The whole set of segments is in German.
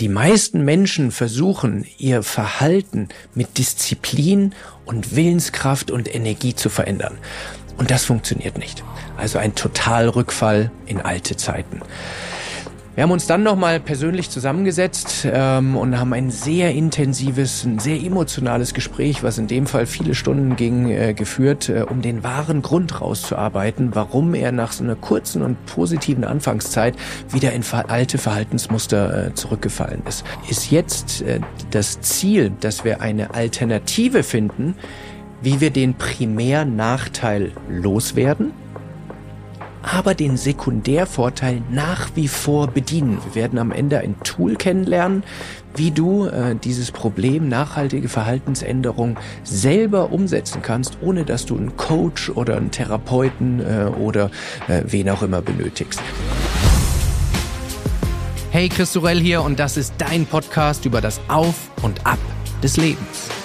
Die meisten Menschen versuchen, ihr Verhalten mit Disziplin und Willenskraft und Energie zu verändern. Und das funktioniert nicht. Also ein Totalrückfall in alte Zeiten. Wir haben uns dann nochmal persönlich zusammengesetzt ähm, und haben ein sehr intensives, ein sehr emotionales Gespräch, was in dem Fall viele Stunden ging, äh, geführt, äh, um den wahren Grund rauszuarbeiten, warum er nach so einer kurzen und positiven Anfangszeit wieder in alte Verhaltensmuster äh, zurückgefallen ist. Ist jetzt äh, das Ziel, dass wir eine Alternative finden, wie wir den Primärnachteil loswerden aber den Sekundärvorteil nach wie vor bedienen. Wir werden am Ende ein Tool kennenlernen, wie du äh, dieses Problem nachhaltige Verhaltensänderung selber umsetzen kannst, ohne dass du einen Coach oder einen Therapeuten äh, oder äh, wen auch immer benötigst. Hey, Chris Sorell hier und das ist dein Podcast über das Auf und Ab des Lebens.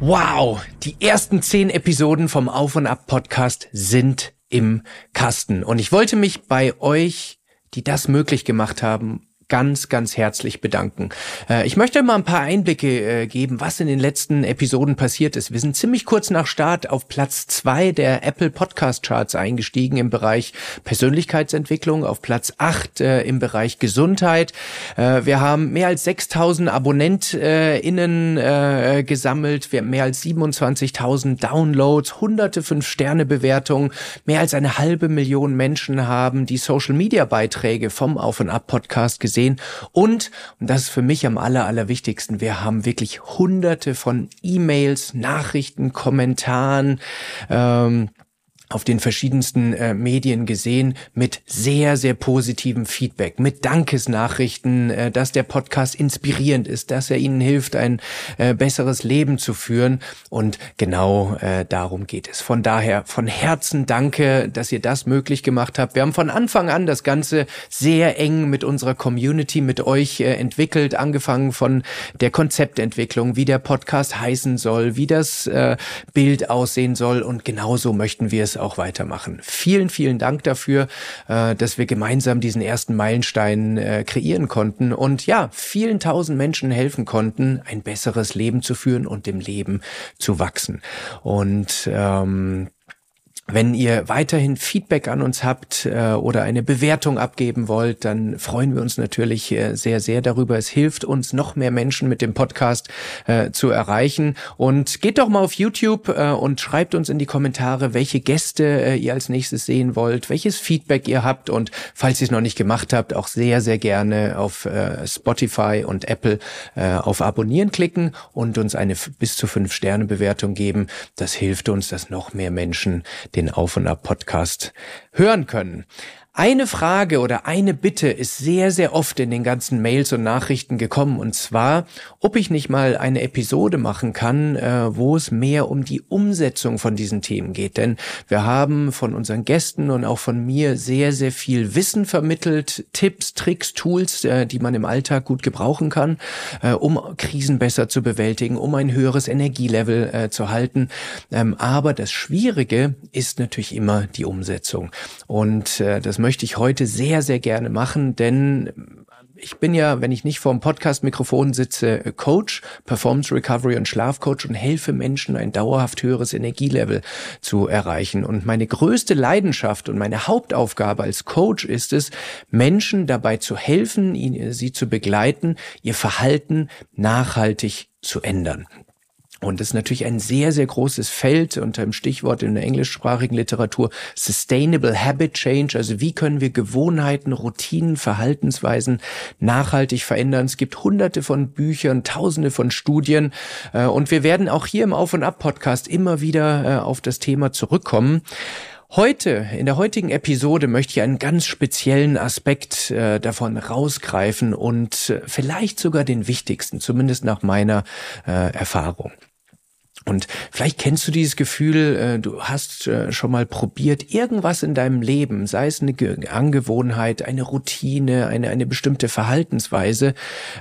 Wow, die ersten zehn Episoden vom Auf und Ab Podcast sind im Kasten. Und ich wollte mich bei euch, die das möglich gemacht haben, ganz, ganz herzlich bedanken. Äh, ich möchte mal ein paar Einblicke äh, geben, was in den letzten Episoden passiert ist. Wir sind ziemlich kurz nach Start auf Platz zwei der Apple Podcast Charts eingestiegen im Bereich Persönlichkeitsentwicklung, auf Platz acht äh, im Bereich Gesundheit. wir haben mehr als 6000 AbonnentInnen gesammelt, wir haben mehr als 27.000 Downloads, hunderte Fünf-Sterne-Bewertungen, mehr als eine halbe Million Menschen haben die Social-Media-Beiträge vom Auf- und Ab-Podcast gesehen gesehen. Und, und das ist für mich am aller, allerwichtigsten, wir haben wirklich hunderte von E-Mails, Nachrichten, Kommentaren, ähm, auf den verschiedensten äh, Medien gesehen mit sehr, sehr positivem Feedback, mit Dankesnachrichten, äh, dass der Podcast inspirierend ist, dass er Ihnen hilft, ein äh, besseres Leben zu führen. Und genau äh, darum geht es. Von daher von Herzen danke, dass ihr das möglich gemacht habt. Wir haben von Anfang an das Ganze sehr eng mit unserer Community, mit euch äh, entwickelt, angefangen von der Konzeptentwicklung, wie der Podcast heißen soll, wie das äh, Bild aussehen soll. Und genauso möchten wir es auch weitermachen. Vielen, vielen Dank dafür, äh, dass wir gemeinsam diesen ersten Meilenstein äh, kreieren konnten und ja, vielen tausend Menschen helfen konnten, ein besseres Leben zu führen und dem Leben zu wachsen. Und ähm, wenn ihr weiterhin Feedback an uns habt äh, oder eine Bewertung abgeben wollt, dann freuen wir uns natürlich äh, sehr, sehr darüber. Es hilft uns, noch mehr Menschen mit dem Podcast äh, zu erreichen. Und geht doch mal auf YouTube äh, und schreibt uns in die Kommentare, welche Gäste äh, ihr als nächstes sehen wollt, welches Feedback ihr habt. Und falls ihr es noch nicht gemacht habt, auch sehr, sehr gerne auf äh, Spotify und Apple auf Abonnieren klicken und uns eine bis zu fünf Sterne Bewertung geben. Das hilft uns, dass noch mehr Menschen den Auf und Ab Podcast hören können. Eine Frage oder eine Bitte ist sehr, sehr oft in den ganzen Mails und Nachrichten gekommen, und zwar, ob ich nicht mal eine Episode machen kann, äh, wo es mehr um die Umsetzung von diesen Themen geht. Denn wir haben von unseren Gästen und auch von mir sehr, sehr viel Wissen vermittelt, Tipps, Tricks, Tools, äh, die man im Alltag gut gebrauchen kann, äh, um Krisen besser zu bewältigen, um ein höheres Energielevel äh, zu halten. Ähm, aber das Schwierige ist natürlich immer die Umsetzung. Und äh, das möchte ich heute sehr, sehr gerne machen, denn ich bin ja, wenn ich nicht vor dem Podcast-Mikrofon sitze, Coach, Performance Recovery und Schlafcoach und helfe Menschen, ein dauerhaft höheres Energielevel zu erreichen. Und meine größte Leidenschaft und meine Hauptaufgabe als Coach ist es, Menschen dabei zu helfen, sie zu begleiten, ihr Verhalten nachhaltig zu ändern. Und das ist natürlich ein sehr, sehr großes Feld unter dem Stichwort in der englischsprachigen Literatur Sustainable Habit Change. Also wie können wir Gewohnheiten, Routinen, Verhaltensweisen nachhaltig verändern? Es gibt hunderte von Büchern, tausende von Studien. Äh, und wir werden auch hier im Auf und Ab Podcast immer wieder äh, auf das Thema zurückkommen. Heute, in der heutigen Episode, möchte ich einen ganz speziellen Aspekt äh, davon rausgreifen und äh, vielleicht sogar den wichtigsten, zumindest nach meiner äh, Erfahrung. Und vielleicht kennst du dieses Gefühl, äh, du hast äh, schon mal probiert, irgendwas in deinem Leben, sei es eine Angewohnheit, eine Routine, eine, eine bestimmte Verhaltensweise,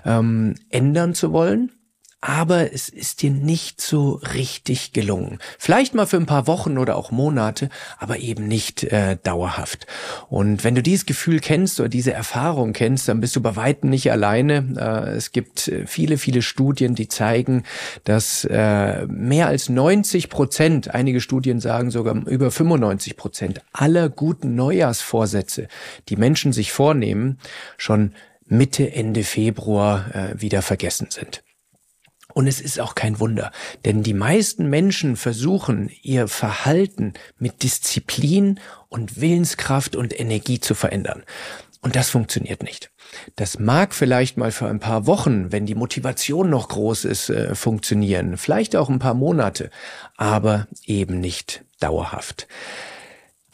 ähm, ändern zu wollen aber es ist dir nicht so richtig gelungen. Vielleicht mal für ein paar Wochen oder auch Monate, aber eben nicht äh, dauerhaft. Und wenn du dieses Gefühl kennst oder diese Erfahrung kennst, dann bist du bei weitem nicht alleine. Äh, es gibt äh, viele, viele Studien, die zeigen, dass äh, mehr als 90 Prozent, einige Studien sagen sogar über 95 Prozent aller guten Neujahrsvorsätze, die Menschen sich vornehmen, schon Mitte, Ende Februar äh, wieder vergessen sind. Und es ist auch kein Wunder, denn die meisten Menschen versuchen, ihr Verhalten mit Disziplin und Willenskraft und Energie zu verändern. Und das funktioniert nicht. Das mag vielleicht mal für ein paar Wochen, wenn die Motivation noch groß ist, äh, funktionieren, vielleicht auch ein paar Monate, aber eben nicht dauerhaft.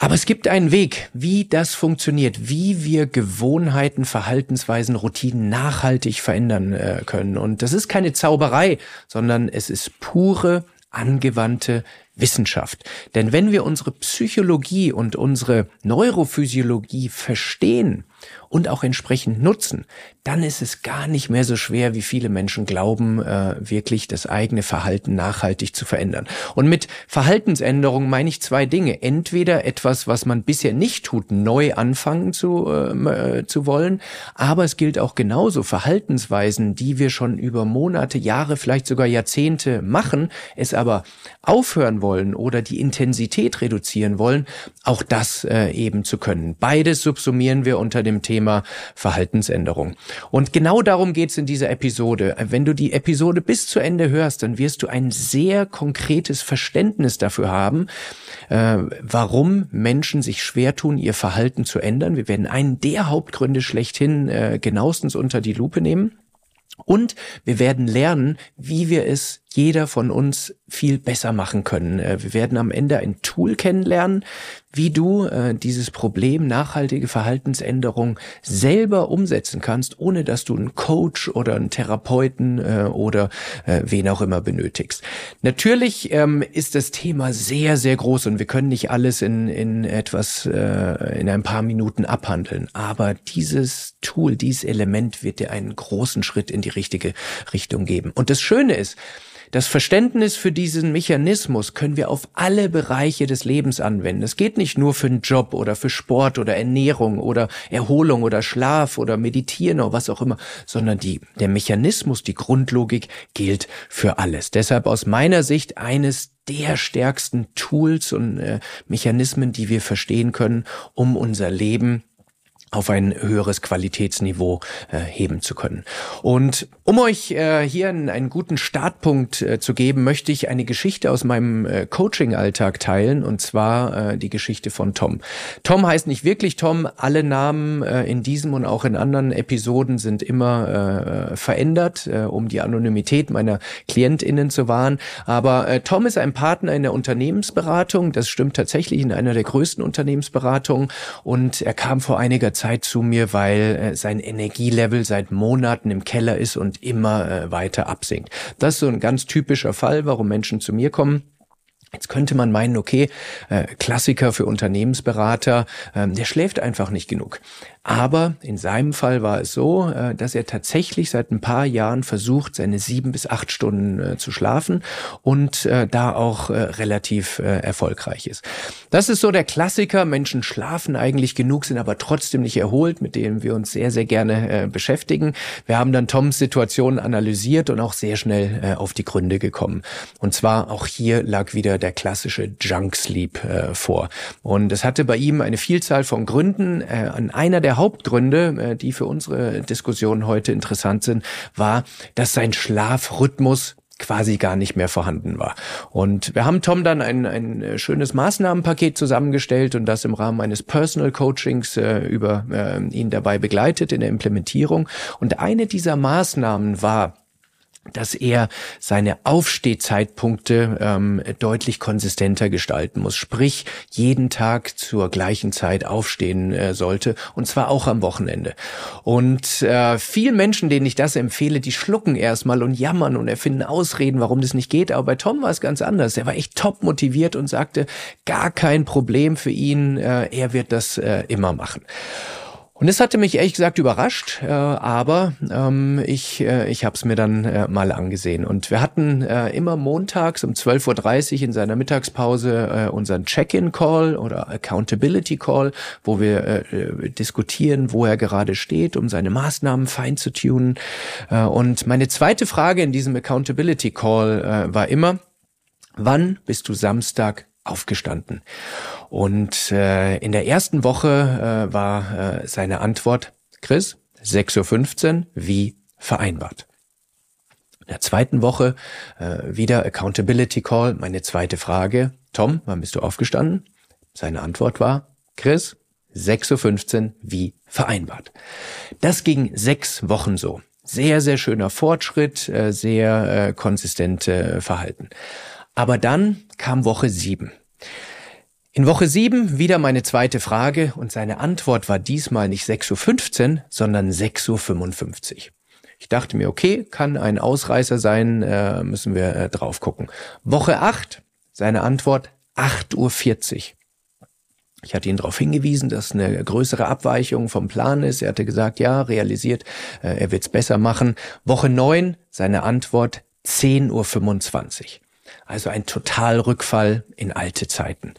Aber es gibt einen Weg, wie das funktioniert, wie wir Gewohnheiten, Verhaltensweisen, Routinen nachhaltig verändern äh, können. Und das ist keine Zauberei, sondern es ist pure, angewandte Wissenschaft. Denn wenn wir unsere Psychologie und unsere Neurophysiologie verstehen, und auch entsprechend nutzen, dann ist es gar nicht mehr so schwer, wie viele Menschen glauben, äh, wirklich das eigene Verhalten nachhaltig zu verändern. Und mit Verhaltensänderung meine ich zwei Dinge. Entweder etwas, was man bisher nicht tut, neu anfangen zu, äh, äh zu wollen, aber es gilt auch genauso Verhaltensweisen, die wir schon über Monate, Jahre, vielleicht sogar Jahrzehnte machen, es aber aufhören wollen oder die Intensität reduzieren wollen, auch das äh, eben zu können. Beides subsumieren wir unter dem Thema Verhaltensänderung. Und genau darum geht's in dieser Episode. Wenn du die Episode bis zu Ende hörst, dann wirst du ein sehr konkretes Verständnis dafür haben, äh, warum Menschen sich schwer tun, ihr Verhalten zu ändern. Wir werden einen der Hauptgründe schlechthin äh, genauestens unter die Lupe nehmen. Und wir werden lernen, wie wir es jeder von uns viel besser machen können. Äh, wir werden am Ende ein Tool kennenlernen, wie du äh, dieses Problem nachhaltige Verhaltensänderung selber umsetzen kannst, ohne dass du einen Coach oder einen Therapeuten äh, oder äh, wen auch immer benötigst. Natürlich ähm, ist das Thema sehr, sehr groß und wir können nicht alles in, in etwas, äh, in ein paar Minuten abhandeln. Aber dieses Tool, dieses Element wird dir einen großen Schritt in die richtige Richtung geben. Und das Schöne ist, das Verständnis für diesen Mechanismus können wir auf alle Bereiche des Lebens anwenden. Es geht nicht nur für einen Job oder für Sport oder Ernährung oder Erholung oder Schlaf oder Meditieren oder was auch immer, sondern die, der Mechanismus, die Grundlogik gilt für alles. Deshalb aus meiner Sicht eines der stärksten Tools und äh, Mechanismen, die wir verstehen können, um unser Leben auf ein höheres Qualitätsniveau äh, heben zu können. Und um euch äh, hier einen, einen, guten Startpunkt äh, zu geben, möchte ich eine Geschichte aus meinem äh, Coaching-Alltag teilen, und zwar äh, die Geschichte von Tom. Tom heißt nicht wirklich Tom, alle Namen äh, in diesem und auch in anderen Episoden sind immer verändert, um die Anonymität meiner KlientInnen zu wahren. Aber Tom ist ein Partner in der Unternehmensberatung, das stimmt tatsächlich in einer der größten Unternehmensberatungen und er kam vor einiger Zeit Zeit zu mir, weil äh, sein Energielevel seit Monaten im Keller ist und immer äh, weiter absinkt. Das ist so ein ganz typischer Fall, warum Menschen zu mir kommen. Jetzt könnte man meinen, okay, äh, Klassiker für Unternehmensberater, äh, der schläft einfach nicht genug. Aber in seinem Fall war es so, äh, dass er tatsächlich seit ein paar Jahren versucht, seine sieben bis acht Stunden äh, zu schlafen und äh, da auch relativ erfolgreich ist. Das ist so der Klassiker. Menschen schlafen eigentlich genug, sind aber trotzdem nicht erholt, mit dem wir uns sehr, sehr gerne beschäftigen. Wir haben dann Toms Situation analysiert und auch sehr schnell auf die Gründe gekommen. Und zwar auch hier lag wieder der klassische Junk Sleep vor. Und es hatte bei ihm eine Vielzahl von Gründen. An einer der der Hauptgründe, äh, die für unsere Diskussion heute interessant sind, war, dass sein Schlafrhythmus quasi gar nicht mehr vorhanden war. Und wir haben Tom dann ein, ein äh, schönes Maßnahmenpaket zusammengestellt und das im Rahmen eines Personal Coachings äh, über äh, ihn dabei begleitet in der Implementierung. Und eine dieser Maßnahmen war, dass er seine Aufstehzeitpunkte ähm, deutlich konsistenter gestalten muss. Sprich, jeden Tag zur gleichen Zeit aufstehen äh, sollte und zwar auch am Wochenende. Und äh, vielen Menschen, denen ich das empfehle, die schlucken erstmal und jammern und erfinden Ausreden, warum das nicht geht. Aber bei Tom war es ganz anders. Er war echt top motiviert und sagte, gar kein Problem für ihn, äh, er wird das äh, immer machen. Und es hatte mich ehrlich gesagt überrascht, äh, aber ähm, ich, äh, ich habe es mir dann äh, mal angesehen. Und wir hatten äh, immer montags um 12.30 Uhr in seiner Mittagspause äh, unseren Check-in-Call oder Accountability-Call, wo wir äh, äh, diskutieren, wo er gerade steht, um seine Maßnahmen fein zu tunen. Äh, und meine zweite Frage in diesem Accountability-Call äh, war immer, wann bist du Samstag aufgestanden? Und äh, in der ersten Woche äh, war äh, seine Antwort, Chris, 6.15 Uhr, wie vereinbart. In der zweiten Woche äh, wieder Accountability Call, meine zweite Frage, Tom, wann bist du aufgestanden? Seine Antwort war, Chris, 6.15 Uhr, wie vereinbart. Das ging sechs Wochen so. Sehr, sehr schöner Fortschritt, äh, sehr äh, konsistente Verhalten. Aber dann kam Woche sieben. In Woche sieben wieder meine zweite Frage und seine Antwort war diesmal nicht 6.15 Uhr, sondern 6.55 Uhr. Ich dachte mir, okay, kann ein Ausreißer sein, äh, müssen wir äh, drauf gucken. Woche acht, seine Antwort 8.40 Uhr. Ich hatte ihn darauf hingewiesen, dass eine größere Abweichung vom Plan ist. Er hatte gesagt, ja, realisiert, äh, er wird's besser machen. Woche neun, seine Antwort 10.25 Uhr. Also ein Totalrückfall in alte Zeiten.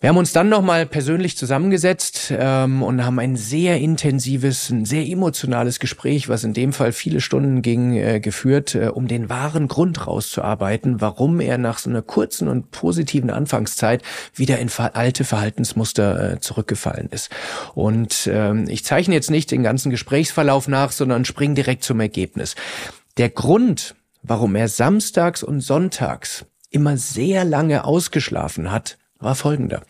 Wir haben uns dann nochmal persönlich zusammengesetzt ähm, und haben ein sehr intensives, ein sehr emotionales Gespräch, was in dem Fall viele Stunden ging, äh, geführt, äh, um den wahren Grund rauszuarbeiten, warum er nach so einer kurzen und positiven Anfangszeit wieder in alte Verhaltensmuster äh, zurückgefallen ist. Und ähm, ich zeichne jetzt nicht den ganzen Gesprächsverlauf nach, sondern spring direkt zum Ergebnis. Der Grund, warum er samstags und sonntags immer sehr lange ausgeschlafen hat, war folgender.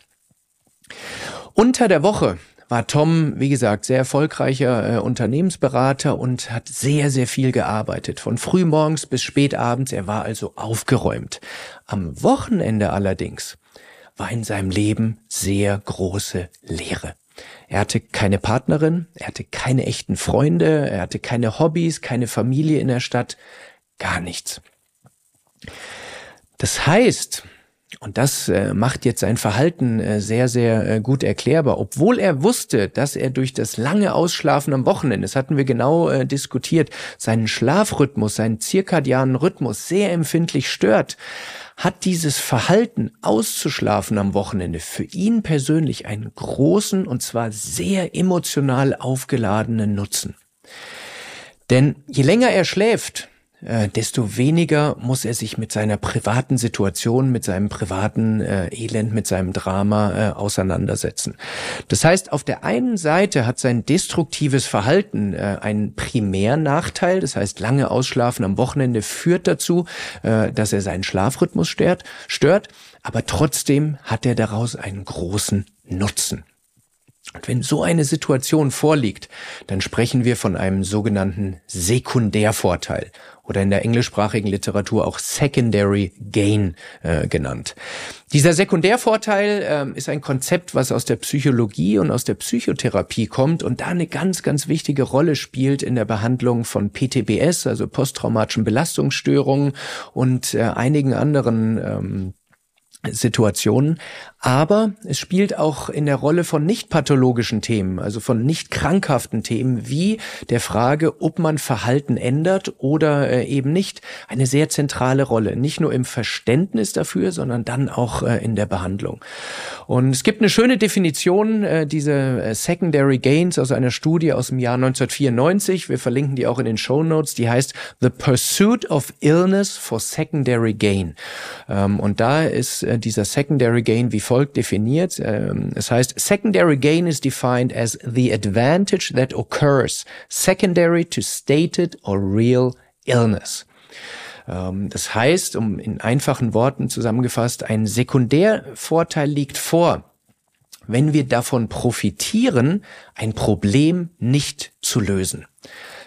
Unter der Woche war Tom, wie gesagt, sehr erfolgreicher äh, Unternehmensberater und hat sehr, sehr viel gearbeitet. Von frühmorgens bis spätabends. Er war also aufgeräumt. Am Wochenende allerdings war in seinem Leben sehr große Leere. Er hatte keine Partnerin, er hatte keine echten Freunde, er hatte keine Hobbys, keine Familie in der Stadt gar nichts. Das heißt, und das äh, macht jetzt sein Verhalten äh, sehr, sehr äh, gut erklärbar. Obwohl er wusste, dass er durch das lange Ausschlafen am Wochenende, das hatten wir genau äh, diskutiert, seinen Schlafrhythmus, seinen zirkadianen Rhythmus sehr empfindlich stört, hat dieses Verhalten auszuschlafen am Wochenende für ihn persönlich einen großen und zwar sehr emotional aufgeladenen Nutzen. Denn je länger er schläft, äh, desto weniger muss er sich mit seiner privaten Situation, mit seinem privaten äh, Elend, mit seinem Drama äh, auseinandersetzen. Das heißt, auf der einen Seite hat sein destruktives Verhalten äh, einen Primärnachteil, das heißt, lange Ausschlafen am Wochenende führt dazu, äh, dass er seinen Schlafrhythmus stört, stört, aber trotzdem hat er daraus einen großen Nutzen. Und wenn so eine Situation vorliegt, dann sprechen wir von einem sogenannten Sekundärvorteil oder in der englischsprachigen Literatur auch Secondary Gain äh, genannt. Dieser Sekundärvorteil äh, ist ein Konzept, was aus der Psychologie und aus der Psychotherapie kommt und da eine ganz, ganz wichtige Rolle spielt in der Behandlung von PTBS, also posttraumatischen Belastungsstörungen und äh, einigen anderen ähm, Situationen. Aber es spielt auch in der Rolle von nicht pathologischen Themen, also von nicht krankhaften Themen, wie der Frage, ob man Verhalten ändert oder äh, eben nicht, eine sehr zentrale Rolle. Nicht nur im Verständnis dafür, sondern dann auch äh, in der Behandlung. Und es gibt eine schöne Definition, äh, diese Secondary Gains aus einer Studie aus dem Jahr 1994. Wir verlinken die auch in den Show Notes. Die heißt The Pursuit of Illness for Secondary Gain. Ähm, und da ist dieser Secondary Gain wie folgt definiert. Ähm, es heißt, Secondary Gain is defined as the advantage that occurs secondary to stated or real illness. Ähm, das heißt, um in einfachen Worten zusammengefasst, ein Sekundärvorteil liegt vor, wenn wir davon profitieren, ein Problem nicht zu lösen.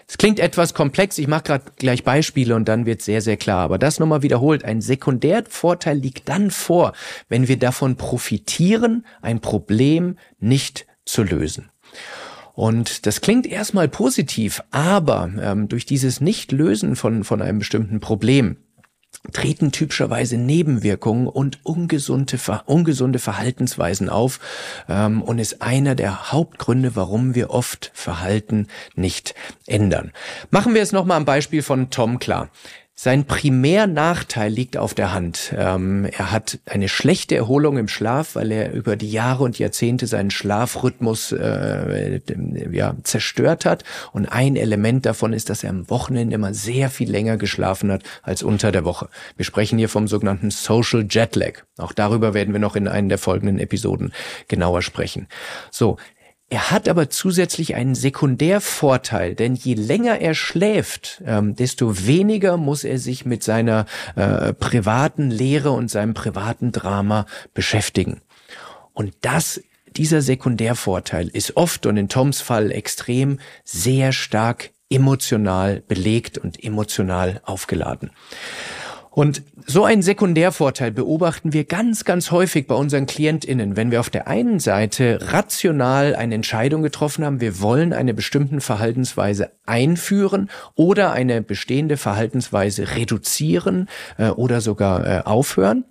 Es klingt etwas komplex, ich mache gerade gleich Beispiele und dann wird sehr, sehr klar. Aber das nochmal wiederholt, ein Sekundärvorteil liegt dann vor, wenn wir davon profitieren, ein Problem nicht zu lösen. Und das klingt erstmal positiv, aber ähm, durch dieses Nicht-Lösen von, von einem bestimmten Problem treten typischerweise Nebenwirkungen und ungesunde, ungesunde Verhaltensweisen auf ähm, und ist einer der Hauptgründe, warum wir oft Verhalten nicht ändern. Machen wir es nochmal am Beispiel von Tom klar. Sein Primärnachteil liegt auf der Hand. Ähm, er hat eine schlechte Erholung im Schlaf, weil er über die Jahre und Jahrzehnte seinen Schlafrhythmus äh, ja, zerstört hat. Und ein Element davon ist, dass er am Wochenende immer sehr viel länger geschlafen hat als unter der Woche. Wir sprechen hier vom sogenannten Social Jetlag. Auch darüber werden wir noch in einer der folgenden Episoden genauer sprechen. So, er hat aber zusätzlich einen Sekundärvorteil, denn je länger er schläft, ähm, desto weniger muss er sich mit seiner äh, privaten Lehre und seinem privaten Drama beschäftigen. Und das dieser Sekundärvorteil ist oft und in Toms Fall extrem sehr stark emotional belegt und emotional aufgeladen. Und so einen Sekundärvorteil beobachten wir ganz, ganz häufig bei unseren KlientInnen, wenn wir auf der einen Seite rational eine Entscheidung getroffen haben, wir wollen eine bestimmte Verhaltensweise einführen oder eine bestehende Verhaltensweise reduzieren äh, oder sogar äh, aufhören.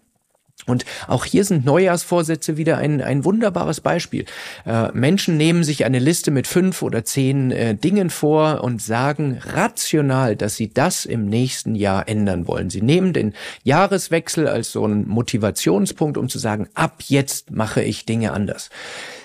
Und auch hier sind Neujahrsvorsätze wieder ein, ein wunderbares Beispiel. Äh, Menschen nehmen sich eine Liste mit fünf oder zehn äh, Dingen vor und sagen rational, dass sie das im nächsten Jahr ändern wollen. Sie nehmen den Jahreswechsel als so einen Motivationspunkt, um zu sagen, ab jetzt mache ich Dinge anders.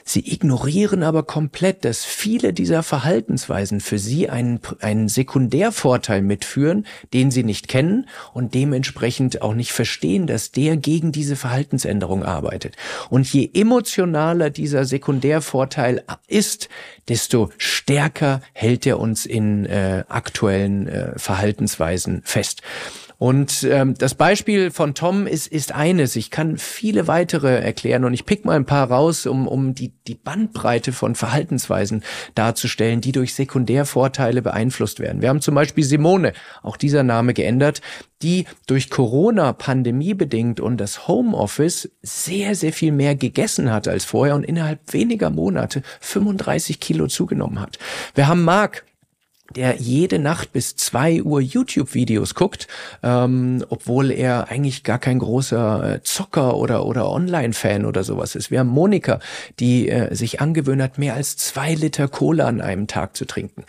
Sie ignorieren aber komplett, dass viele dieser Verhaltensweisen für sie einen, einen Sekundärvorteil mitführen, den sie nicht kennen und dementsprechend auch nicht verstehen, dass der gegen diese Verhaltensänderung arbeitet. Und je emotionaler dieser Sekundärvorteil ist, desto stärker hält er uns in äh, aktuellen äh, Verhaltensweisen fest. Und ähm, das Beispiel von Tom ist, ist eines. Ich kann viele weitere erklären und ich pick mal ein paar raus, um, um die, die Bandbreite von Verhaltensweisen darzustellen, die durch Sekundärvorteile beeinflusst werden. Wir haben zum Beispiel Simone, auch dieser Name geändert, die durch Corona Pandemie bedingt und das Homeoffice sehr, sehr viel mehr gegessen hat als vorher und innerhalb weniger Monate 35 Kilo zugenommen hat. Wir haben Mark, der jede Nacht bis zwei Uhr YouTube-Videos guckt, ähm, obwohl er eigentlich gar kein großer äh, Zocker oder, oder Online-Fan oder sowas ist. Wir haben Monika, die äh, sich angewöhnt hat, mehr als zwei Liter Cola an einem Tag zu trinken.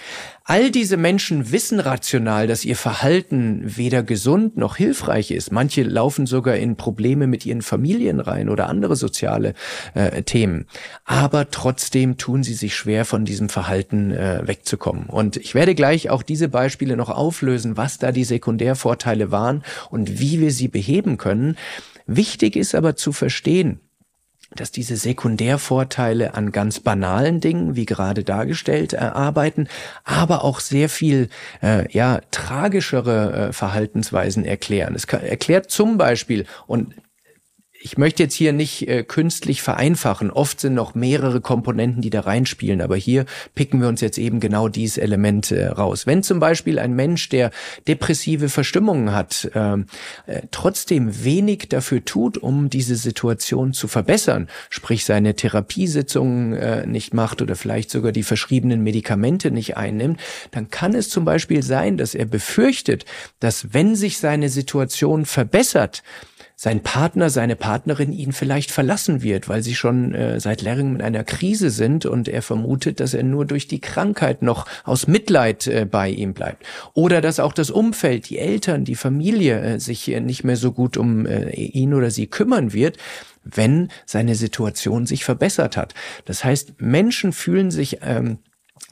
All diese Menschen wissen rational, dass ihr Verhalten weder gesund noch hilfreich ist. Manche laufen sogar in Probleme mit ihren Familien rein oder andere soziale äh, Themen. Aber trotzdem tun sie sich schwer, von diesem Verhalten äh, wegzukommen. Und ich werde gleich auch diese Beispiele noch auflösen, was da die Sekundärvorteile waren und wie wir sie beheben können. Wichtig ist aber zu verstehen, dass diese Sekundärvorteile an ganz banalen Dingen, wie gerade dargestellt, äh, arbeiten, aber auch sehr viel äh, ja tragischere äh, Verhaltensweisen erklären. Es kann, erklärt zum Beispiel und ich möchte jetzt hier nicht äh, künstlich vereinfachen. Oft sind noch mehrere Komponenten, die da reinspielen, aber hier picken wir uns jetzt eben genau dieses Element äh, raus. Wenn zum Beispiel ein Mensch, der depressive Verstimmungen hat, ähm, äh, trotzdem wenig dafür tut, um diese Situation zu verbessern, sprich seine Therapiesitzungen äh, nicht macht oder vielleicht sogar die verschriebenen Medikamente nicht einnimmt, dann kann es zum Beispiel sein, dass er befürchtet, dass wenn sich seine Situation verbessert, sein Partner, seine Partnerin ihn vielleicht verlassen wird, weil sie schon äh, seit längerem in einer Krise sind und er vermutet, dass er nur durch die Krankheit noch aus Mitleid äh, bei ihm bleibt. Oder dass auch das Umfeld, die Eltern, die Familie äh, sich äh, nicht mehr so gut um äh, ihn oder sie kümmern wird, wenn seine Situation sich verbessert hat. Das heißt, Menschen fühlen sich ähm,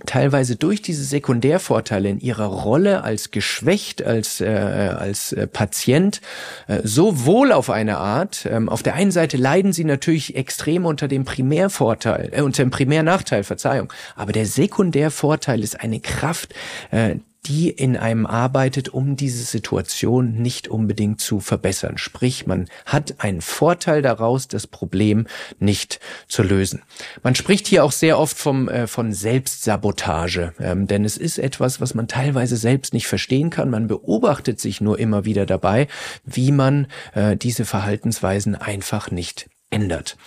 teilweise durch diese Sekundärvorteile in ihrer Rolle als geschwächt, als, äh, als äh, Patient äh, so wohl auf eine Art. Ähm, auf der einen Seite leiden sie natürlich extrem unter dem Primärvorteil, äh, unter dem Primärnachteil, Verzeihung. Aber der Sekundärvorteil ist eine Kraft, äh, die in einem arbeitet, um diese Situation nicht unbedingt zu verbessern. Sprich, man hat einen Vorteil daraus, das Problem nicht zu lösen. Man spricht hier auch sehr oft vom, äh, von Selbstsabotage, ähm, denn es ist etwas, was man teilweise selbst nicht verstehen kann. Man beobachtet sich nur immer wieder dabei, wie man äh, diese Verhaltensweisen einfach nicht ändert.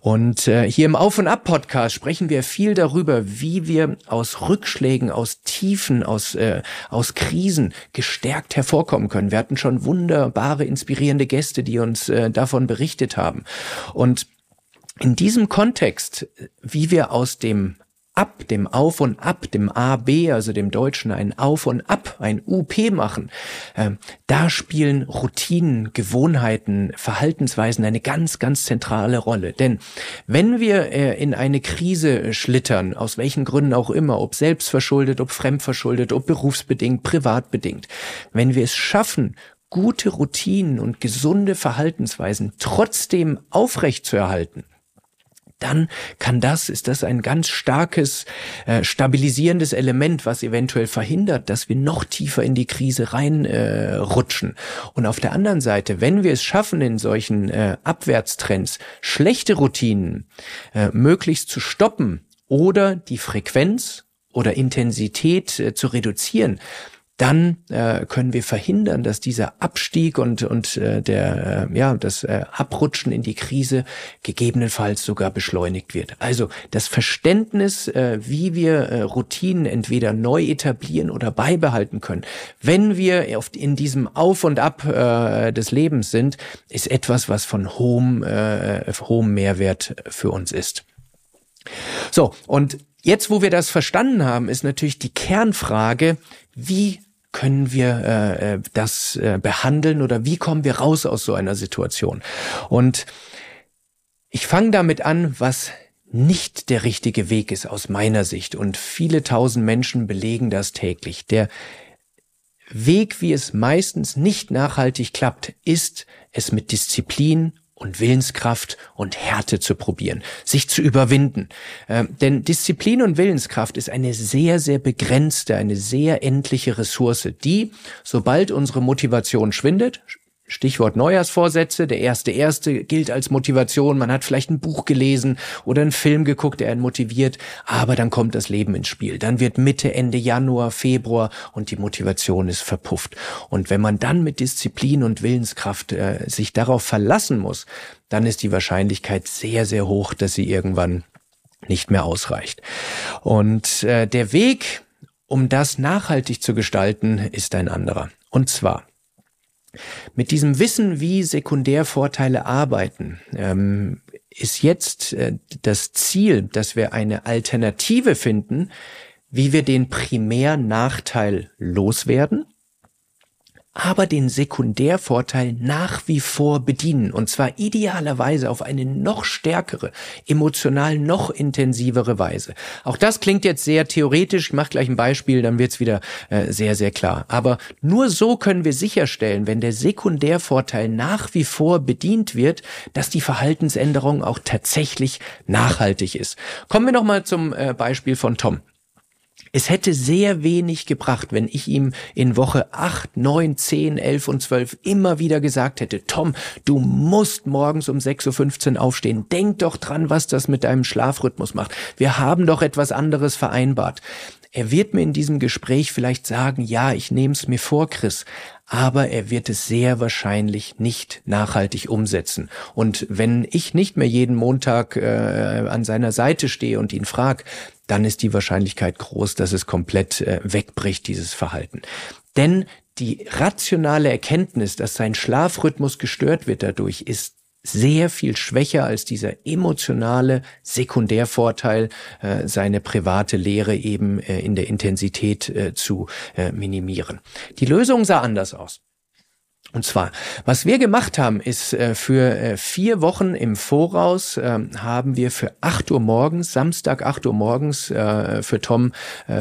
Und äh, hier im Auf und Ab Podcast sprechen wir viel darüber, wie wir aus Rückschlägen, aus Tiefen, aus äh, aus Krisen gestärkt hervorkommen können. Wir hatten schon wunderbare, inspirierende Gäste, die uns äh, davon berichtet haben. Und in diesem Kontext, wie wir aus dem Ab, dem Auf und Ab, dem AB, also dem Deutschen, ein Auf und Ab, ein UP machen, äh, da spielen Routinen, Gewohnheiten, Verhaltensweisen eine ganz, ganz zentrale Rolle. Denn wenn wir äh, in eine Krise schlittern, aus welchen Gründen auch immer, ob selbstverschuldet, ob fremdverschuldet, ob berufsbedingt, privatbedingt, wenn wir es schaffen, gute Routinen und gesunde Verhaltensweisen trotzdem aufrechtzuerhalten, dann kann das, ist das ein ganz starkes äh, stabilisierendes Element, was eventuell verhindert, dass wir noch tiefer in die Krise reinrutschen. Äh, Und auf der anderen Seite, wenn wir es schaffen, in solchen äh, Abwärtstrends schlechte Routinen äh, möglichst zu stoppen oder die Frequenz oder Intensität äh, zu reduzieren, dann äh, können wir verhindern, dass dieser Abstieg und und äh, der äh, ja das äh, Abrutschen in die Krise gegebenenfalls sogar beschleunigt wird. Also das Verständnis, äh, wie wir äh, Routinen entweder neu etablieren oder beibehalten können, wenn wir auf, in diesem Auf und Ab äh, des Lebens sind, ist etwas, was von hohem äh, hohem Mehrwert für uns ist. So und Jetzt, wo wir das verstanden haben, ist natürlich die Kernfrage, wie können wir äh, äh, das äh, behandeln oder wie kommen wir raus aus so einer Situation? Und ich fange damit an, was nicht der richtige Weg ist aus meiner Sicht. Und viele tausend Menschen belegen das täglich. Der Weg, wie es meistens nicht nachhaltig klappt, ist, es mit Disziplin und Willenskraft und Härte zu probieren, sich zu überwinden. Ähm, denn Disziplin und Willenskraft ist eine sehr, sehr begrenzte, eine sehr endliche Ressource, die, sobald unsere Motivation schwindet, Stichwort Neujahrsvorsätze. Der erste erste gilt als Motivation. Man hat vielleicht ein Buch gelesen oder einen Film geguckt, der einen motiviert. Aber dann kommt das Leben ins Spiel. Dann wird Mitte, Ende Januar, Februar und die Motivation ist verpufft. Und wenn man dann mit Disziplin und Willenskraft äh, sich darauf verlassen muss, dann ist die Wahrscheinlichkeit sehr, sehr hoch, dass sie irgendwann nicht mehr ausreicht. Und äh, der Weg, um das nachhaltig zu gestalten, ist ein anderer. Und zwar mit diesem Wissen, wie Sekundärvorteile arbeiten, ähm, ist jetzt äh, das Ziel, dass wir eine Alternative finden, wie wir den Primärnachteil loswerden aber den Sekundärvorteil nach wie vor bedienen. Und zwar idealerweise auf eine noch stärkere, emotional noch intensivere Weise. Auch das klingt jetzt sehr theoretisch. Ich mache gleich ein Beispiel, dann wird's wieder äh, sehr, sehr klar. Aber nur so können wir sicherstellen, wenn der Sekundärvorteil nach wie vor bedient wird, dass die Verhaltensänderung auch tatsächlich nachhaltig ist. Kommen wir nochmal zum äh, Beispiel von Tom. Es hätte sehr wenig gebracht, wenn ich ihm in Woche 8, 9, 10, 11 und 12 immer wieder gesagt hätte, Tom, du musst morgens um 6.15 Uhr aufstehen. Denk doch dran, was das mit deinem Schlafrhythmus macht. Wir haben doch etwas anderes vereinbart. Er wird mir in diesem Gespräch vielleicht sagen, ja, ich nehme es mir vor, Chris, aber er wird es sehr wahrscheinlich nicht nachhaltig umsetzen. Und wenn ich nicht mehr jeden Montag äh, an seiner Seite stehe und ihn frage, dann ist die Wahrscheinlichkeit groß, dass es komplett äh, wegbricht, dieses Verhalten. Denn die rationale Erkenntnis, dass sein Schlafrhythmus gestört wird dadurch, ist sehr viel schwächer als dieser emotionale Sekundärvorteil, äh, seine private Lehre eben äh, in der Intensität äh, zu äh, minimieren. Die Lösung sah anders aus. Und zwar, was wir gemacht haben, ist äh, für äh, vier Wochen im Voraus äh, haben wir für acht Uhr morgens, Samstag acht Uhr morgens, äh, für Tom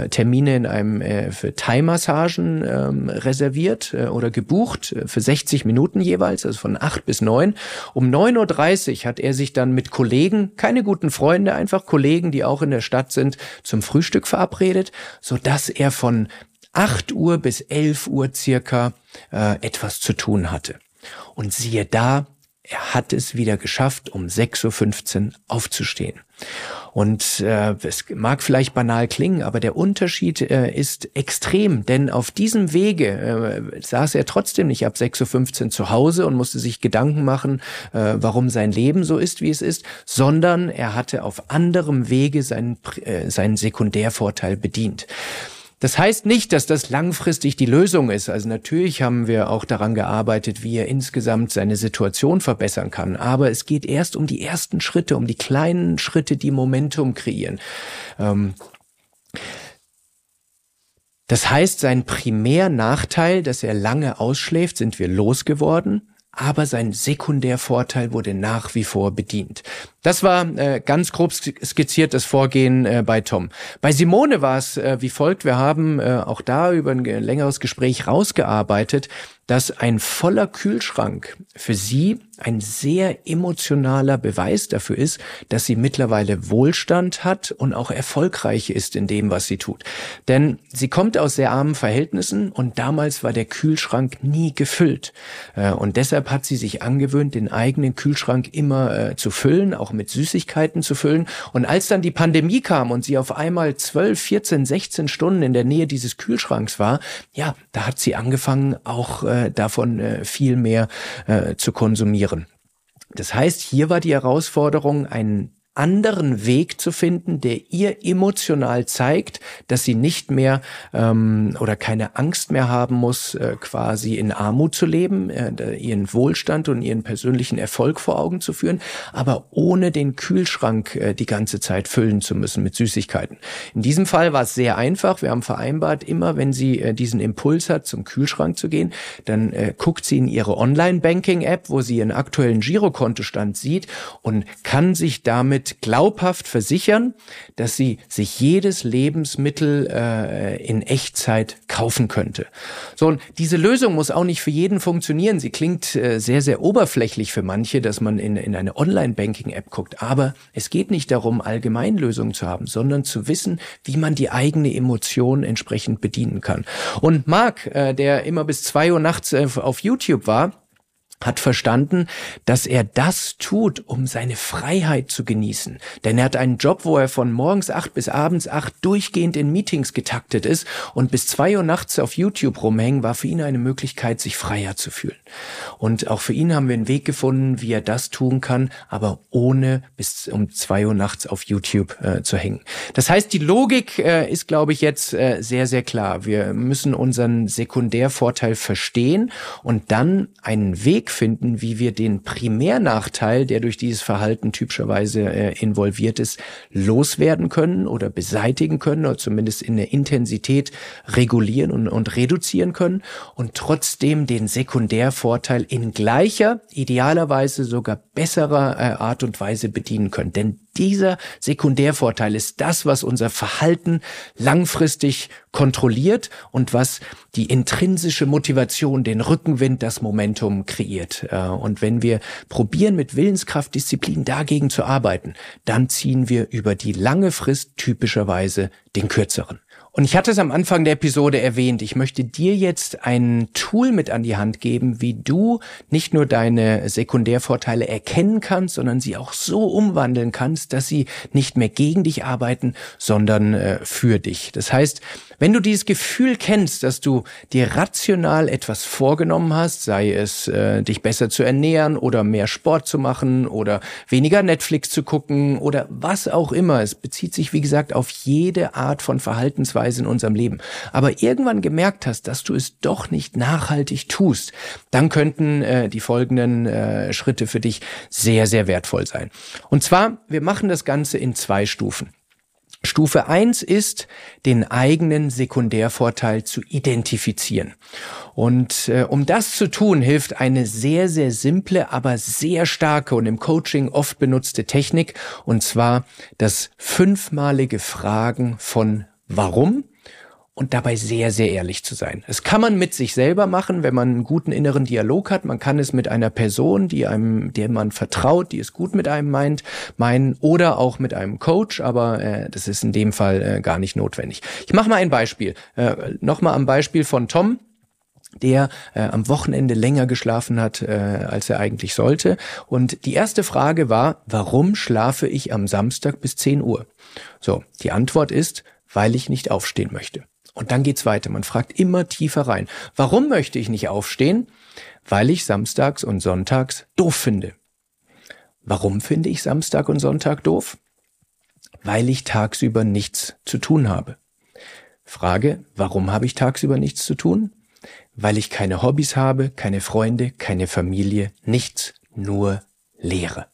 Termine in einem für Thai-Massagen ähm, reserviert oder gebucht für 60 Minuten jeweils, also von acht bis neun. Um neun Uhr dreißig hat er sich dann mit Kollegen, keine guten Freunde, einfach Kollegen, die auch in der Stadt sind, zum Frühstück verabredet, so dass er von 8 Uhr bis 11 Uhr circa äh, etwas zu tun hatte. Und siehe da, er hat es wieder geschafft, um 6.15 Uhr aufzustehen. Und äh, es mag vielleicht banal klingen, aber der Unterschied äh, ist extrem, denn auf diesem Wege äh, saß er trotzdem nicht ab 6.15 Uhr zu Hause und musste sich Gedanken machen, äh, warum sein Leben so ist, wie es ist, sondern er hatte auf anderem Wege seinen, äh, seinen Sekundärvorteil bedient. Das heißt nicht, dass das langfristig die Lösung ist. Also natürlich haben wir auch daran gearbeitet, wie er insgesamt seine Situation verbessern kann. Aber es geht erst um die ersten Schritte, um die kleinen Schritte, die Momentum kreieren. Ähm das heißt, sein Primärnachteil, dass er lange ausschläft, sind wir losgeworden aber sein Sekundärvorteil wurde nach wie vor bedient. Das war äh, ganz grob skizziert das Vorgehen äh, bei Tom. Bei Simone war es äh, wie folgt. Wir haben äh, auch da über ein längeres Gespräch rausgearbeitet, dass ein voller Kühlschrank für sie ein sehr emotionaler Beweis dafür ist, dass sie mittlerweile Wohlstand hat und auch erfolgreich ist in dem, was sie tut. Denn sie kommt aus sehr armen Verhältnissen und damals war der Kühlschrank nie gefüllt. Äh, und deshalb hat sie sich angewöhnt, den eigenen Kühlschrank immer äh, zu füllen, auch mit Süßigkeiten zu füllen. Und als dann die Pandemie kam und sie auf einmal 12, 14, 16 Stunden in der Nähe dieses Kühlschranks war, ja, da hat sie angefangen, auch äh, davon viel mehr zu konsumieren. Das heißt, hier war die Herausforderung, einen anderen Weg zu finden, der ihr emotional zeigt, dass sie nicht mehr ähm, oder keine Angst mehr haben muss, äh, quasi in Armut zu leben, äh, ihren Wohlstand und ihren persönlichen Erfolg vor Augen zu führen, aber ohne den Kühlschrank äh, die ganze Zeit füllen zu müssen mit Süßigkeiten. In diesem Fall war es sehr einfach. Wir haben vereinbart, immer wenn sie äh, diesen Impuls hat, zum Kühlschrank zu gehen, dann äh, guckt sie in ihre Online-Banking-App, wo sie ihren aktuellen Girokontostand sieht und kann sich damit damit glaubhaft versichern, dass sie sich jedes Lebensmittel äh, in Echtzeit kaufen könnte. So, und diese Lösung muss auch nicht für jeden funktionieren. Sie klingt äh, sehr, sehr oberflächlich für manche, dass man in, in eine Online-Banking-App guckt. Aber es geht nicht darum, Allgemeinlösungen zu haben, sondern zu wissen, wie man die eigene Emotion entsprechend bedienen kann. Und Marc, äh, der immer bis zwei Uhr nachts äh, auf YouTube war, hat verstanden, dass er das tut, um seine Freiheit zu genießen. Denn er hat einen Job, wo er von morgens acht bis abends acht durchgehend in Meetings getaktet ist und bis zwei Uhr nachts auf YouTube rumhängen, war für ihn eine Möglichkeit, sich freier zu fühlen. Und auch für ihn haben wir einen Weg gefunden, wie er das tun kann, aber ohne bis um zwei Uhr nachts auf YouTube äh, zu hängen. Das heißt, die Logik äh, ist, glaube ich, jetzt äh, sehr, sehr klar. Wir müssen unseren Sekundärvorteil verstehen und dann einen Weg finden, wie wir den Primärnachteil, der durch dieses Verhalten typischerweise äh, involviert ist, loswerden können oder beseitigen können oder zumindest in der Intensität regulieren und, und reduzieren können und trotzdem den Sekundärvorteil in gleicher, idealerweise sogar besserer äh, Art und Weise bedienen können. Denn dieser Sekundärvorteil ist das, was unser Verhalten langfristig kontrolliert und was die intrinsische Motivation, den Rückenwind, das Momentum kreiert. Äh, und wenn wir probieren, mit Willenskraft, Disziplin dagegen zu arbeiten, dann ziehen wir über die lange Frist typischerweise den kürzeren. Und ich hatte es am Anfang der Episode erwähnt, ich möchte dir jetzt ein Tool mit an die Hand geben, wie du nicht nur deine Sekundärvorteile erkennen kannst, sondern sie auch so umwandeln kannst, dass sie nicht mehr gegen dich arbeiten, sondern äh, für dich. Das heißt, wenn du dieses Gefühl kennst, dass du dir rational etwas vorgenommen hast, sei es äh, dich besser zu ernähren oder mehr Sport zu machen oder weniger Netflix zu gucken oder was auch immer, es bezieht sich wie gesagt auf jede Art von Verhaltensweise in unserem Leben, aber irgendwann gemerkt hast, dass du es doch nicht nachhaltig tust, dann könnten äh, die folgenden äh, Schritte für dich sehr, sehr wertvoll sein. Und zwar, wir machen das Ganze in zwei Stufen. Stufe eins ist, den eigenen Sekundärvorteil zu identifizieren. Und äh, um das zu tun, hilft eine sehr, sehr simple, aber sehr starke und im Coaching oft benutzte Technik, und zwar das fünfmalige Fragen von Warum und dabei sehr, sehr ehrlich zu sein. Das kann man mit sich selber machen, wenn man einen guten inneren Dialog hat. Man kann es mit einer Person, die einem, der man vertraut, die es gut mit einem meint, meinen oder auch mit einem Coach, aber äh, das ist in dem Fall äh, gar nicht notwendig. Ich mache mal ein Beispiel. Äh, Nochmal am Beispiel von Tom. der äh, am Wochenende länger geschlafen hat, äh, als er eigentlich sollte. Und die erste Frage war, warum schlafe ich am Samstag bis 10 Uhr? So, die Antwort ist, weil ich nicht aufstehen möchte. Und dann geht's weiter. Man fragt immer tiefer rein. Warum möchte ich nicht aufstehen? Weil ich samstags und sonntags doof finde. Warum finde ich Samstag und Sonntag doof? Weil ich tagsüber nichts zu tun habe. Frage, warum habe ich tagsüber nichts zu tun? Weil ich keine Hobbys habe, keine Freunde, keine Familie, nichts, nur Leere.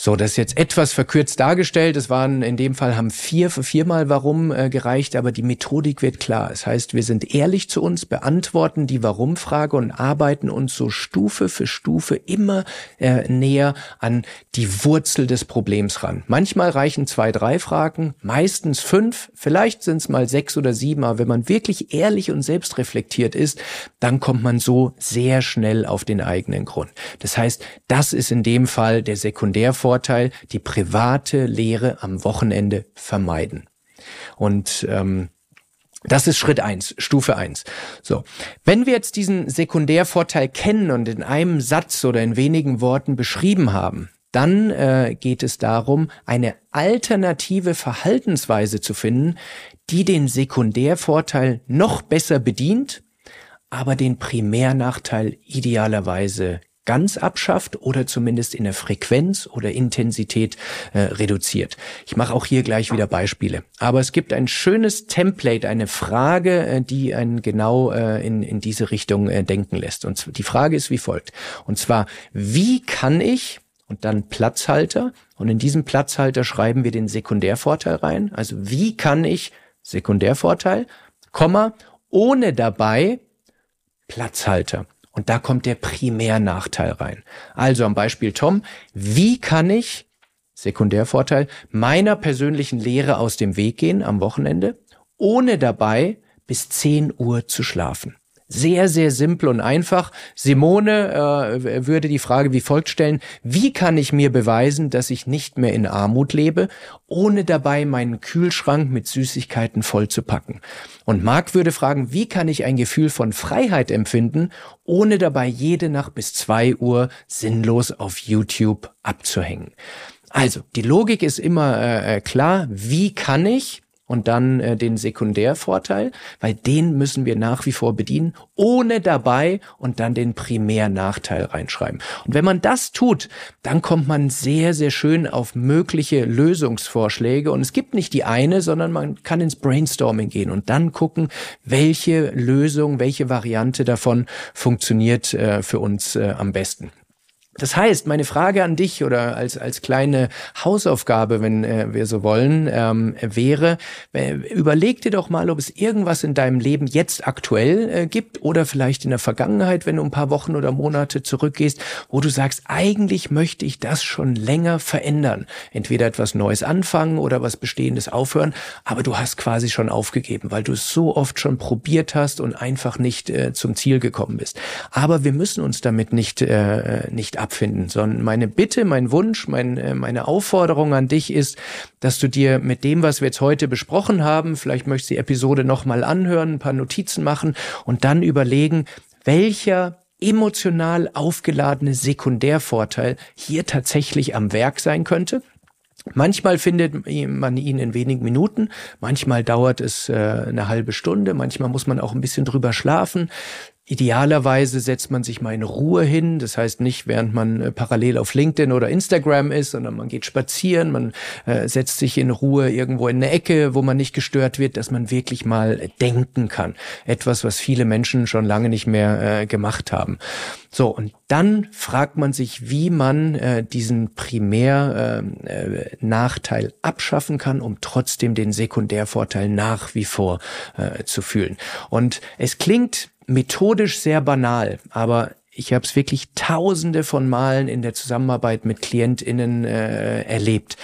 So, das ist jetzt etwas verkürzt dargestellt. Es waren in dem Fall haben vier viermal Warum äh, gereicht, aber die Methodik wird klar. Das heißt, wir sind ehrlich zu uns, beantworten die Warum-Frage und arbeiten uns so Stufe für Stufe immer äh, näher an die Wurzel des Problems ran. Manchmal reichen zwei, drei Fragen, meistens fünf, vielleicht sind es mal sechs oder sieben, aber wenn man wirklich ehrlich und selbstreflektiert ist, dann kommt man so sehr schnell auf den eigenen Grund. Das heißt, das ist in dem Fall der Sekundärform Vorteil, die private Lehre am Wochenende vermeiden. Und ähm, das ist Schritt eins, Stufe eins. So. Wenn wir jetzt diesen Sekundärvorteil kennen und in einem Satz oder in wenigen Worten beschrieben haben, dann äh, geht es darum, eine alternative Verhaltensweise zu finden, die den Sekundärvorteil noch besser bedient, aber den Primärnachteil idealerweise ganz abschafft oder zumindest in der Frequenz oder Intensität äh, reduziert. Ich mache auch hier gleich wieder Beispiele. Aber es gibt ein schönes Template, eine Frage, äh, die einen genau äh, in, in diese Richtung äh, denken lässt. Und die Frage ist wie folgt. Und zwar, wie kann ich und dann Platzhalter und in diesem Platzhalter schreiben wir den Sekundärvorteil rein. Also wie kann ich Sekundärvorteil, Komma, ohne dabei Platzhalter. Und da kommt der Primärnachteil rein. Also am Beispiel Tom, wie kann ich, Sekundärvorteil, meiner persönlichen Lehre aus dem Weg gehen am Wochenende, ohne dabei bis 10 Uhr zu schlafen? Sehr, sehr simpel und einfach. Simone äh, würde die Frage wie folgt stellen, wie kann ich mir beweisen, dass ich nicht mehr in Armut lebe, ohne dabei meinen Kühlschrank mit Süßigkeiten voll zu packen? Und Marc würde fragen, wie kann ich ein Gefühl von Freiheit empfinden, ohne dabei jede Nacht bis zwei Uhr sinnlos auf YouTube abzuhängen? Also, die Logik ist immer äh, äh klar, wie kann ich und dann äh, den Sekundärvorteil, weil den müssen wir nach wie vor bedienen, ohne dabei und dann den Primärnachteil reinschreiben. Und wenn man das tut, dann kommt man sehr, sehr schön auf mögliche Lösungsvorschläge. Und es gibt nicht die eine, sondern man kann ins Brainstorming gehen und dann gucken, welche Lösung, welche Variante davon funktioniert äh, für uns äh, am besten. Das heißt, meine Frage an dich oder als, als kleine Hausaufgabe, wenn äh, wir so wollen, ähm, wäre, äh, überleg dir doch mal, ob es irgendwas in deinem Leben jetzt aktuell äh, gibt oder vielleicht in der Vergangenheit, wenn du ein paar Wochen oder Monate zurückgehst, wo du sagst, eigentlich möchte ich das schon länger verändern. Entweder etwas Neues anfangen oder was Bestehendes aufhören, aber du hast quasi schon aufgegeben, weil du es so oft schon probiert hast und einfach nicht äh, zum Ziel gekommen bist. Aber wir müssen uns damit nicht, äh, nicht abfinden, sondern meine Bitte, mein Wunsch, mein, äh, meine Aufforderung an dich ist, dass du dir mit dem, was wir jetzt heute besprochen haben, vielleicht möchtest du die Episode nochmal anhören, ein paar Notizen machen und dann überlegen, welcher emotional aufgeladene Sekundärvorteil hier tatsächlich am Werk sein könnte. Manchmal findet man ihn in wenigen Minuten, manchmal dauert es äh, eine halbe Stunde, manchmal muss man auch ein bisschen drüber schlafen. Idealerweise setzt man sich mal in Ruhe hin, das heißt nicht, während man äh, parallel auf LinkedIn oder Instagram ist, sondern man geht spazieren, man äh, setzt sich in Ruhe irgendwo in eine Ecke, wo man nicht gestört wird, dass man wirklich mal denken kann. Etwas, was viele Menschen schon lange nicht mehr äh, gemacht haben. So, und dann fragt man sich, wie man diesen Primär-Nachteil abschaffen kann, um trotzdem den Sekundärvorteil nach wie vor zu fühlen. Und es klingt methodisch sehr banal, aber ich habe es wirklich tausende von Malen in der Zusammenarbeit mit KlientInnen äh, erlebt.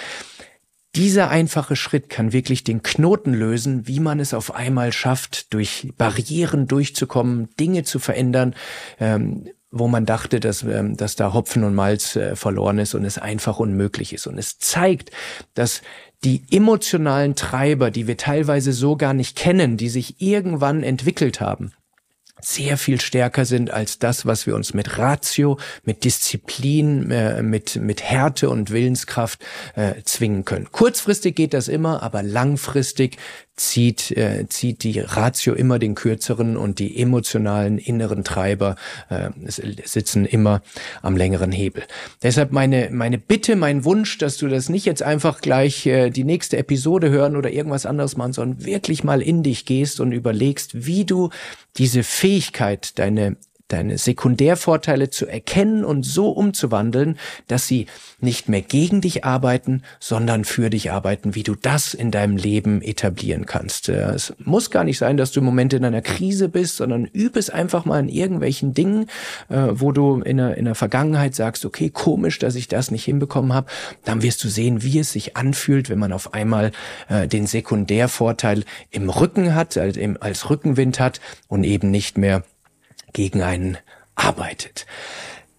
Dieser einfache Schritt kann wirklich den Knoten lösen, wie man es auf einmal schafft, durch Barrieren durchzukommen, Dinge zu verändern, ähm, wo man dachte, dass, ähm, dass da Hopfen und Malz äh, verloren ist und es einfach unmöglich ist. Und es zeigt, dass die emotionalen Treiber, die wir teilweise so gar nicht kennen, die sich irgendwann entwickelt haben, sehr viel stärker sind als das, was wir uns mit Ratio, mit Disziplin, äh, mit, mit Härte und Willenskraft äh, zwingen können. Kurzfristig geht das immer, aber langfristig zieht, äh, zieht die Ratio immer den kürzeren und die emotionalen inneren Treiber äh, sitzen immer am längeren Hebel. Deshalb meine, meine Bitte, mein Wunsch, dass du das nicht jetzt einfach gleich äh, die nächste Episode hören oder irgendwas anderes machen, sondern wirklich mal in dich gehst und überlegst, wie du diese Fähigkeit, deine deine Sekundärvorteile zu erkennen und so umzuwandeln, dass sie nicht mehr gegen dich arbeiten, sondern für dich arbeiten, wie du das in deinem Leben etablieren kannst. Äh, es muss gar nicht sein, dass du im Moment in einer Krise bist, sondern übe es einfach mal in irgendwelchen Dingen, äh, wo du in der, in der Vergangenheit sagst, okay, komisch, dass ich das nicht hinbekommen habe. Dann wirst du sehen, wie es sich anfühlt, wenn man auf einmal äh, den Sekundärvorteil im Rücken hat, als Rückenwind hat und eben nicht mehr gegen einen arbeitet.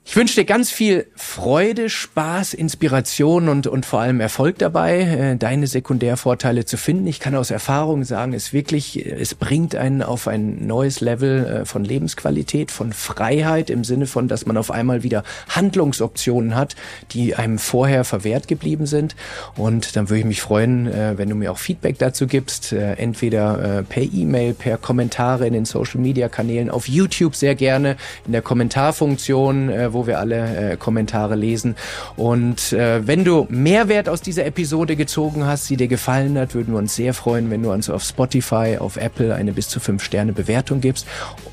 Ich wünsche dir ganz viel Freude, Spaß, Inspiration und, und vor allem Erfolg dabei, äh, deine Sekundärvorteile zu finden. Ich kann aus Erfahrung sagen, es wirklich, es bringt einen auf ein neues Level äh, von Lebensqualität, von Freiheit im Sinne von, dass man auf einmal wieder Handlungsoptionen hat, die einem vorher verwehrt geblieben sind. Und dann würde ich mich freuen, äh, wenn du mir auch Feedback dazu gibst, entweder per E-Mail, per Kommentare in den Social Media Kanälen, auf YouTube sehr gerne, in der Kommentarfunktion, wo wir alle äh, Kommentare lesen. Und äh, wenn du Mehrwert aus dieser Episode gezogen hast, sie dir gefallen hat, würden wir uns sehr freuen, wenn du uns auf Spotify, auf Apple eine bis zu fünf Sterne Bewertung gibst,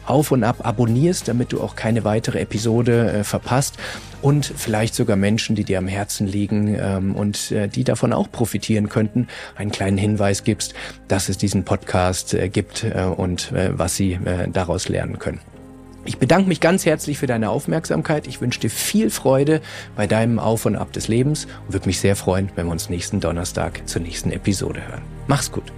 auf und ab abonnierst, damit du auch keine weitere Episode äh, verpasst und vielleicht sogar Menschen, die dir am Herzen liegen ähm, und äh, die davon auch profitieren könnten, einen kleinen Hinweis gibst, dass es diesen Podcast äh, gibt äh, und äh, was sie äh, daraus lernen können. Ich bedanke mich ganz herzlich für deine Aufmerksamkeit. Ich wünsche dir viel Freude bei deinem Auf und Ab des Lebens und würde mich sehr freuen, wenn wir uns nächsten Donnerstag zur nächsten Episode hören. Mach's gut.